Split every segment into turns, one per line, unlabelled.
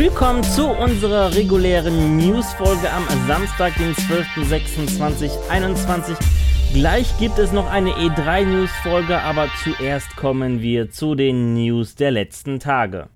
Willkommen zu unserer regulären News-Folge am Samstag, den 12.06.2021. Gleich gibt es noch eine E3-News-Folge, aber zuerst kommen wir zu den News der letzten Tage.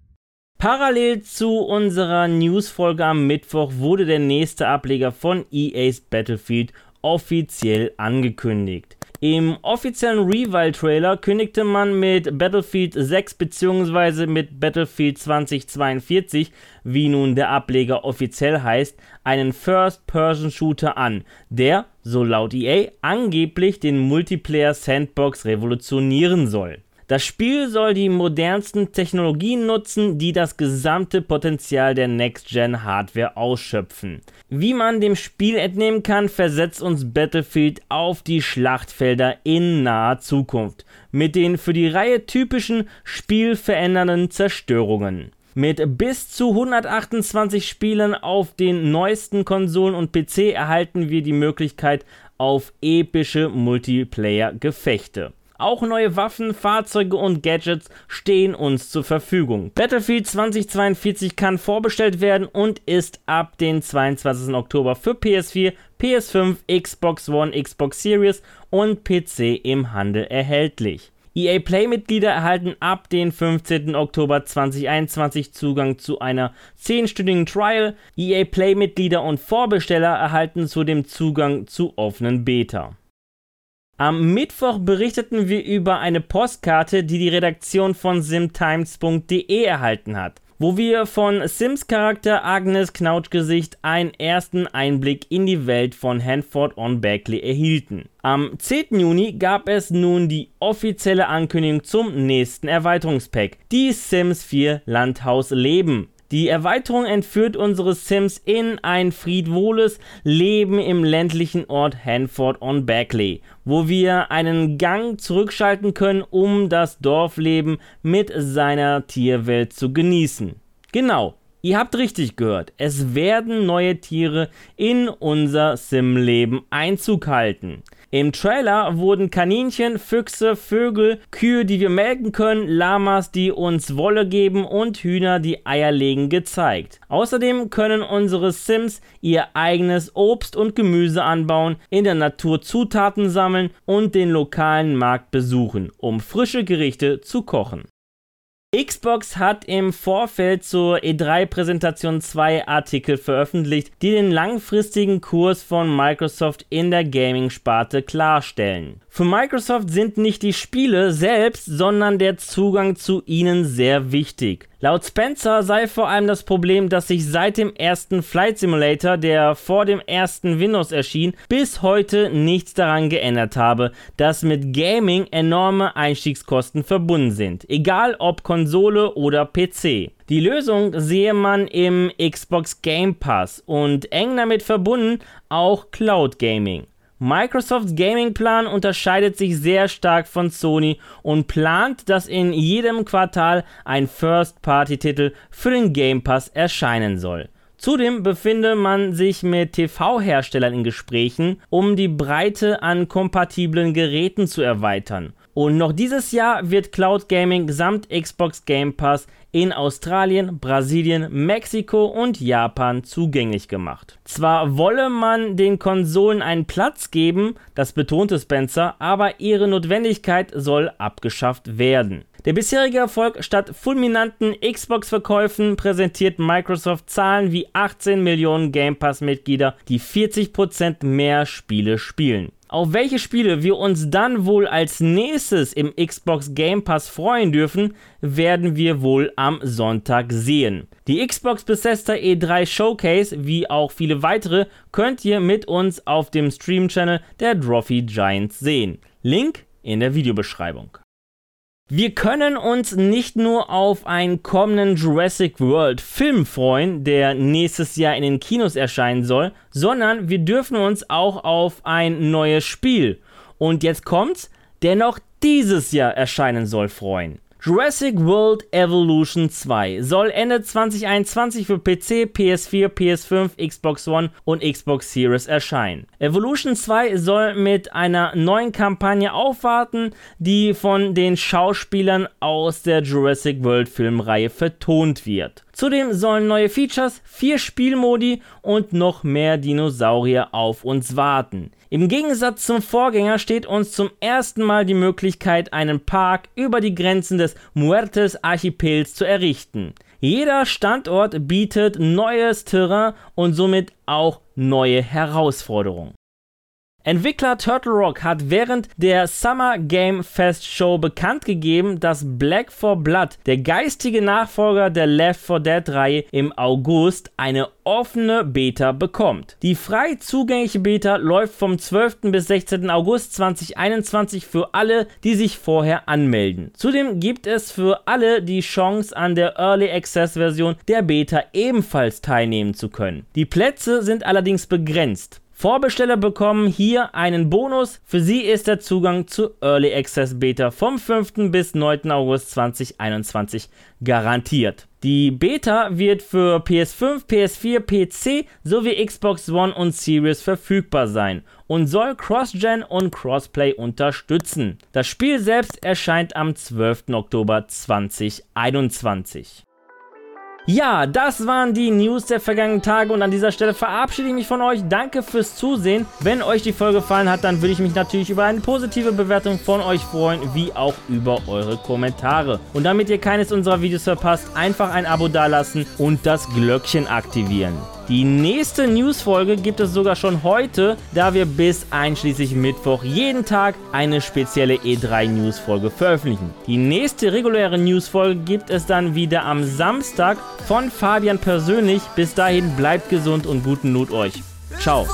Parallel zu unserer News-Folge am Mittwoch wurde der nächste Ableger von EA's Battlefield offiziell angekündigt. Im offiziellen Revival-Trailer kündigte man mit Battlefield 6 bzw. mit Battlefield 2042, wie nun der Ableger offiziell heißt, einen First-Person-Shooter an, der, so laut EA, angeblich den Multiplayer-Sandbox revolutionieren soll. Das Spiel soll die modernsten Technologien nutzen, die das gesamte Potenzial der Next-Gen-Hardware ausschöpfen. Wie man dem Spiel entnehmen kann, versetzt uns Battlefield auf die Schlachtfelder in naher Zukunft, mit den für die Reihe typischen spielverändernden Zerstörungen. Mit bis zu 128 Spielen auf den neuesten Konsolen und PC erhalten wir die Möglichkeit auf epische Multiplayer-Gefechte. Auch neue Waffen, Fahrzeuge und Gadgets stehen uns zur Verfügung. Battlefield 2042 kann vorbestellt werden und ist ab dem 22. Oktober für PS4, PS5, Xbox One, Xbox Series und PC im Handel erhältlich. EA Play-Mitglieder erhalten ab dem 15. Oktober 2021 Zugang zu einer 10-stündigen Trial. EA Play-Mitglieder und Vorbesteller erhalten zudem Zugang zu offenen Beta. Am Mittwoch berichteten wir über eine Postkarte, die die Redaktion von simtimes.de erhalten hat, wo wir von Sims Charakter Agnes Knautschgesicht einen ersten Einblick in die Welt von Hanford on Beckley erhielten. Am 10. Juni gab es nun die offizielle Ankündigung zum nächsten Erweiterungspack, die Sims 4 Landhaus Leben. Die Erweiterung entführt unsere Sims in ein friedvolles Leben im ländlichen Ort Hanford on Beckley, wo wir einen Gang zurückschalten können, um das Dorfleben mit seiner Tierwelt zu genießen. Genau, Ihr habt richtig gehört, es werden neue Tiere in unser Sim-Leben Einzug halten. Im Trailer wurden Kaninchen, Füchse, Vögel, Kühe, die wir melken können, Lamas, die uns Wolle geben und Hühner, die Eier legen, gezeigt. Außerdem können unsere Sims ihr eigenes Obst und Gemüse anbauen, in der Natur Zutaten sammeln und den lokalen Markt besuchen, um frische Gerichte zu kochen. Xbox hat im Vorfeld zur E3-Präsentation zwei Artikel veröffentlicht, die den langfristigen Kurs von Microsoft in der Gaming-Sparte klarstellen. Für Microsoft sind nicht die Spiele selbst, sondern der Zugang zu ihnen sehr wichtig. Laut Spencer sei vor allem das Problem, dass sich seit dem ersten Flight Simulator, der vor dem ersten Windows erschien, bis heute nichts daran geändert habe, dass mit Gaming enorme Einstiegskosten verbunden sind, egal ob Konsole oder PC. Die Lösung sehe man im Xbox Game Pass und eng damit verbunden auch Cloud Gaming. Microsofts Gaming-Plan unterscheidet sich sehr stark von Sony und plant, dass in jedem Quartal ein First-Party-Titel für den Game Pass erscheinen soll. Zudem befinde man sich mit TV-Herstellern in Gesprächen, um die Breite an kompatiblen Geräten zu erweitern. Und noch dieses Jahr wird Cloud Gaming samt Xbox Game Pass in Australien, Brasilien, Mexiko und Japan zugänglich gemacht. Zwar wolle man den Konsolen einen Platz geben, das betonte Spencer, aber ihre Notwendigkeit soll abgeschafft werden. Der bisherige Erfolg statt fulminanten Xbox-Verkäufen präsentiert Microsoft Zahlen wie 18 Millionen Game Pass-Mitglieder, die 40% mehr Spiele spielen. Auf welche Spiele wir uns dann wohl als nächstes im Xbox Game Pass freuen dürfen, werden wir wohl am Sonntag sehen. Die Xbox Bethesda E3 Showcase, wie auch viele weitere, könnt ihr mit uns auf dem Stream-Channel der Trophy Giants sehen. Link in der Videobeschreibung. Wir können uns nicht nur auf einen kommenden Jurassic World Film freuen, der nächstes Jahr in den Kinos erscheinen soll, sondern wir dürfen uns auch auf ein neues Spiel und jetzt kommt's, der noch dieses Jahr erscheinen soll, freuen. Jurassic World Evolution 2 soll Ende 2021 für PC, PS4, PS5, Xbox One und Xbox Series erscheinen. Evolution 2 soll mit einer neuen Kampagne aufwarten, die von den Schauspielern aus der Jurassic World Filmreihe vertont wird. Zudem sollen neue Features, vier Spielmodi und noch mehr Dinosaurier auf uns warten. Im Gegensatz zum Vorgänger steht uns zum ersten Mal die Möglichkeit, einen Park über die Grenzen des Muertes Archipels zu errichten. Jeder Standort bietet neues Terrain und somit auch neue Herausforderungen. Entwickler Turtle Rock hat während der Summer Game Fest Show bekannt gegeben, dass Black 4 Blood, der geistige Nachfolger der Left 4 Dead Reihe, im August eine offene Beta bekommt. Die frei zugängliche Beta läuft vom 12. bis 16. August 2021 für alle, die sich vorher anmelden. Zudem gibt es für alle die Chance an der Early Access Version der Beta ebenfalls teilnehmen zu können. Die Plätze sind allerdings begrenzt. Vorbesteller bekommen hier einen Bonus. Für sie ist der Zugang zu Early Access Beta vom 5. bis 9. August 2021 garantiert. Die Beta wird für PS5, PS4, PC sowie Xbox One und Series verfügbar sein und soll Cross-Gen und Crossplay unterstützen. Das Spiel selbst erscheint am 12. Oktober 2021. Ja, das waren die News der vergangenen Tage und an dieser Stelle verabschiede ich mich von euch. Danke fürs Zusehen. Wenn euch die Folge gefallen hat, dann würde ich mich natürlich über eine positive Bewertung von euch freuen, wie auch über eure Kommentare. Und damit ihr keines unserer Videos verpasst, einfach ein Abo dalassen und das Glöckchen aktivieren. Die nächste Newsfolge gibt es sogar schon heute, da wir bis einschließlich Mittwoch jeden Tag eine spezielle E3 Newsfolge veröffentlichen. Die nächste reguläre Newsfolge gibt es dann wieder am Samstag von Fabian persönlich. Bis dahin bleibt gesund und guten Not euch. Ciao.